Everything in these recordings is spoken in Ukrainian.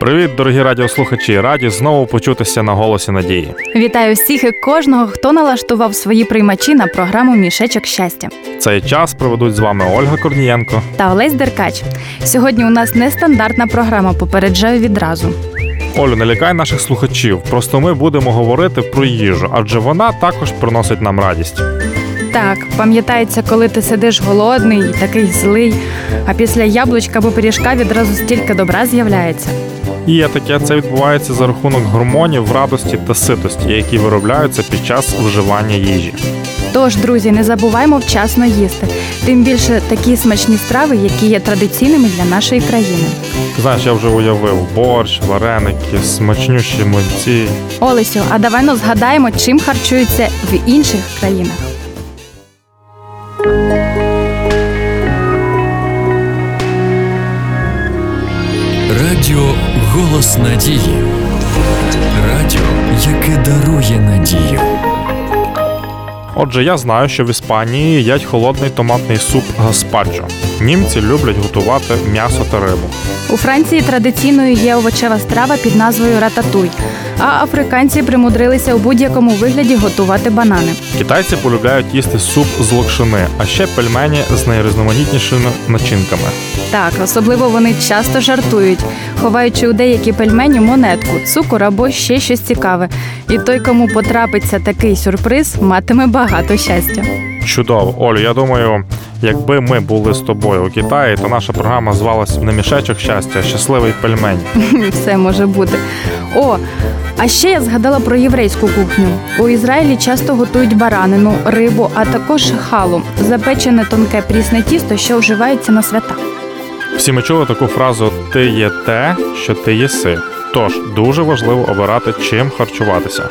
Привіт, дорогі радіослухачі! Раді знову почутися на голосі надії. Вітаю всіх і кожного, хто налаштував свої приймачі на програму Мішечок щастя Цей час проведуть з вами Ольга Корнієнко. та Олесь Деркач. Сьогодні у нас нестандартна програма. Попереджаю відразу. Олю, не лякай наших слухачів. Просто ми будемо говорити про їжу, адже вона також приносить нам радість. Так, пам'ятається, коли ти сидиш голодний і такий злий, а після яблучка або пиріжка відразу стільки добра з'являється. І є таке, це відбувається за рахунок гормонів, радості та ситості, які виробляються під час вживання їжі. Тож, друзі, не забуваймо вчасно їсти. Тим більше такі смачні страви, які є традиційними для нашої країни. Ти знаєш, я вже уявив борщ, вареники, смачнющі млинці. Олесю, а давай ну згадаємо, чим харчуються в інших країнах. Радіо Голос Надії. Радіо, яке дарує надію. Отже, я знаю, що в Іспанії їдять холодний томатний суп гаспачо. Німці люблять готувати м'ясо та рибу. У Франції традиційною є овочева страва під назвою рататуй, а африканці примудрилися у будь-якому вигляді готувати банани. Китайці полюбляють їсти суп з локшини, а ще пельмені з найрізноманітнішими начинками. Так, особливо вони часто жартують, ховаючи у деякі пельмені монетку, цукор або ще щось цікаве. І той, кому потрапиться такий сюрприз, матиме багато щастя. Чудово, Олю, я думаю, якби ми були з тобою у Китаї, то наша програма звалась не мішечок щастя, а щасливий пельмень. Все може бути. О, а ще я згадала про єврейську кухню. У Ізраїлі часто готують баранину, рибу, а також халу запечене тонке прісне тісто, що вживається на свята. Всі ми чули таку фразу Ти є те, що ти єси. Тож дуже важливо обирати, чим харчуватися.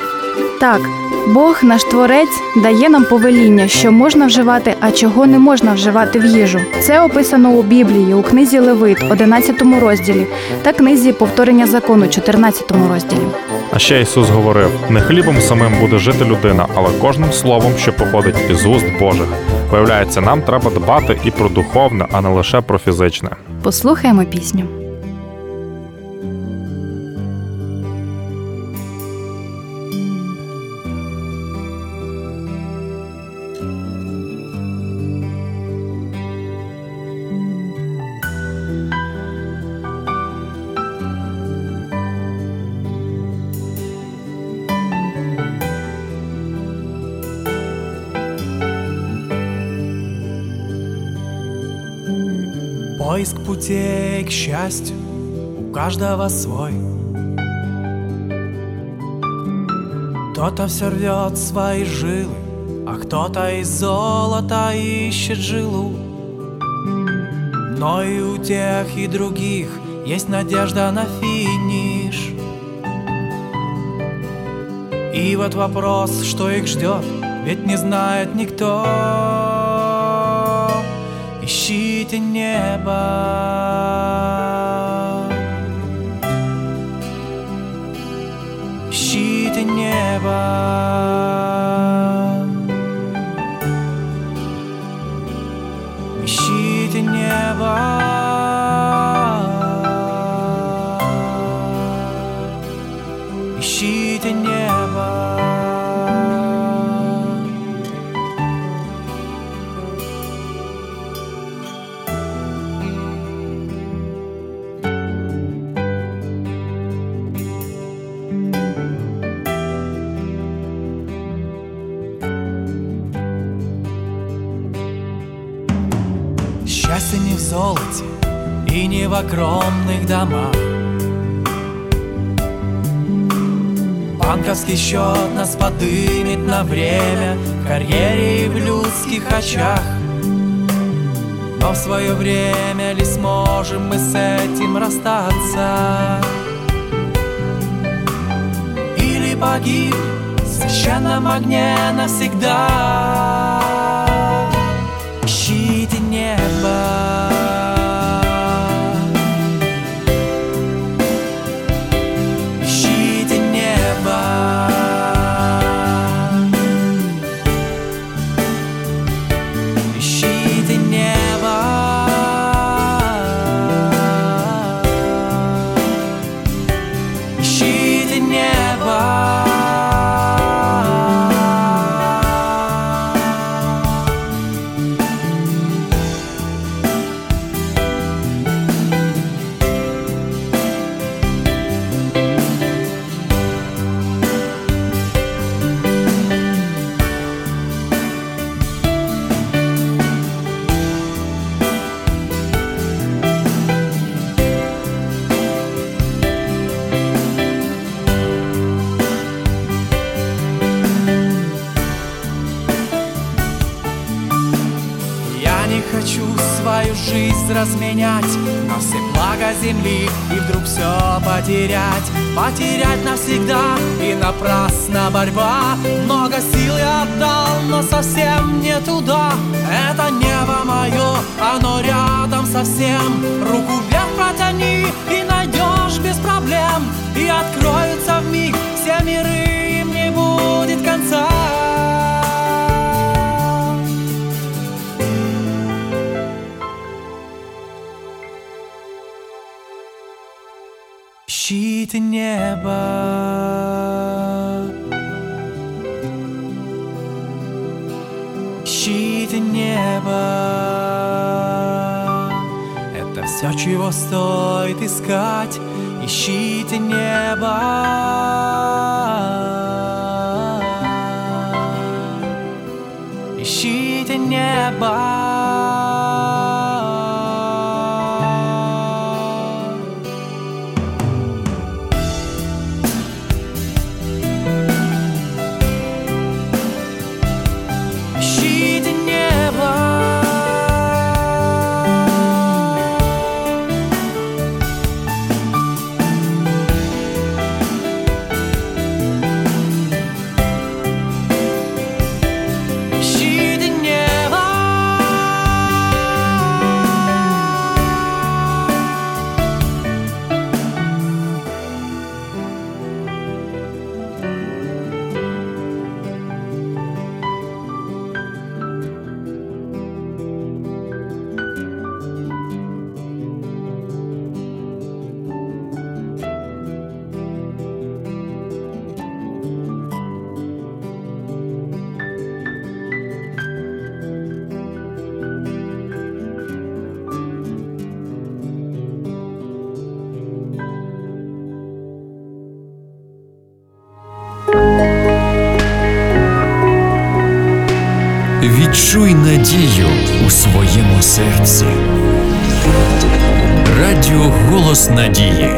Так, Бог, наш творець, дає нам повеління, що можна вживати, а чого не можна вживати в їжу. Це описано у Біблії, у книзі Левит, 11 розділі, та книзі повторення закону, 14 розділі. А ще Ісус говорив: не хлібом самим буде жити людина, але кожним словом, що походить із уст Божих. Виявляється, нам треба дбати і про духовне, а не лише про фізичне. Послухаємо пісню. Поиск путей к счастью у каждого свой. Кто-то все рвет свои жилы, а кто-то из золота ищет жилу. Но и у тех, и других есть надежда на финиш. И вот вопрос, что их ждет, ведь не знает никто. Ищите небо. Ищите небо. Счастье не в золоте и не в огромных домах. Банковский счет нас подымет на время В карьере и в людских очах Но в свое время ли сможем мы с этим расстаться? Или погиб в священном огне навсегда? Небо разменять На все блага земли и вдруг все потерять. Потерять навсегда и напрасно борьба. Много сил я отдал, но совсем не туда. Это небо мое, оно рядом совсем. Руку вверх протяни и найдешь без проблем. И откроются в миг все миры, им не будет конца Ищите небо. Ищите небо. Это все, чего стоит искать. Ищите небо. Ищите небо Відчуй надію у своєму серці. Радіо Голос Надії.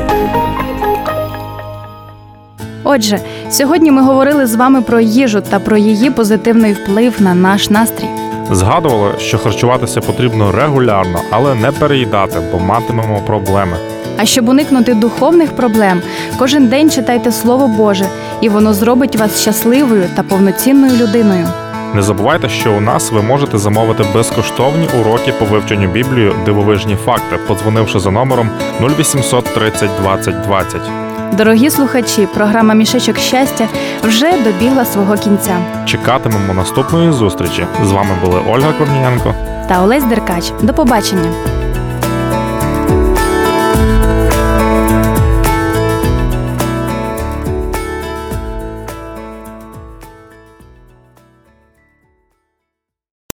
Отже, сьогодні ми говорили з вами про їжу та про її позитивний вплив на наш настрій. Згадували, що харчуватися потрібно регулярно, але не переїдати, бо матимемо проблеми. А щоб уникнути духовних проблем, кожен день читайте Слово Боже, і воно зробить вас щасливою та повноцінною людиною. Не забувайте, що у нас ви можете замовити безкоштовні уроки по вивченню Біблії дивовижні факти, подзвонивши за номером 0800 30 20 20. Дорогі слухачі, програма Мішечок щастя вже добігла свого кінця. Чекатимемо наступної зустрічі. З вами були Ольга Корнієнко. Та Олесь Деркач. До побачення.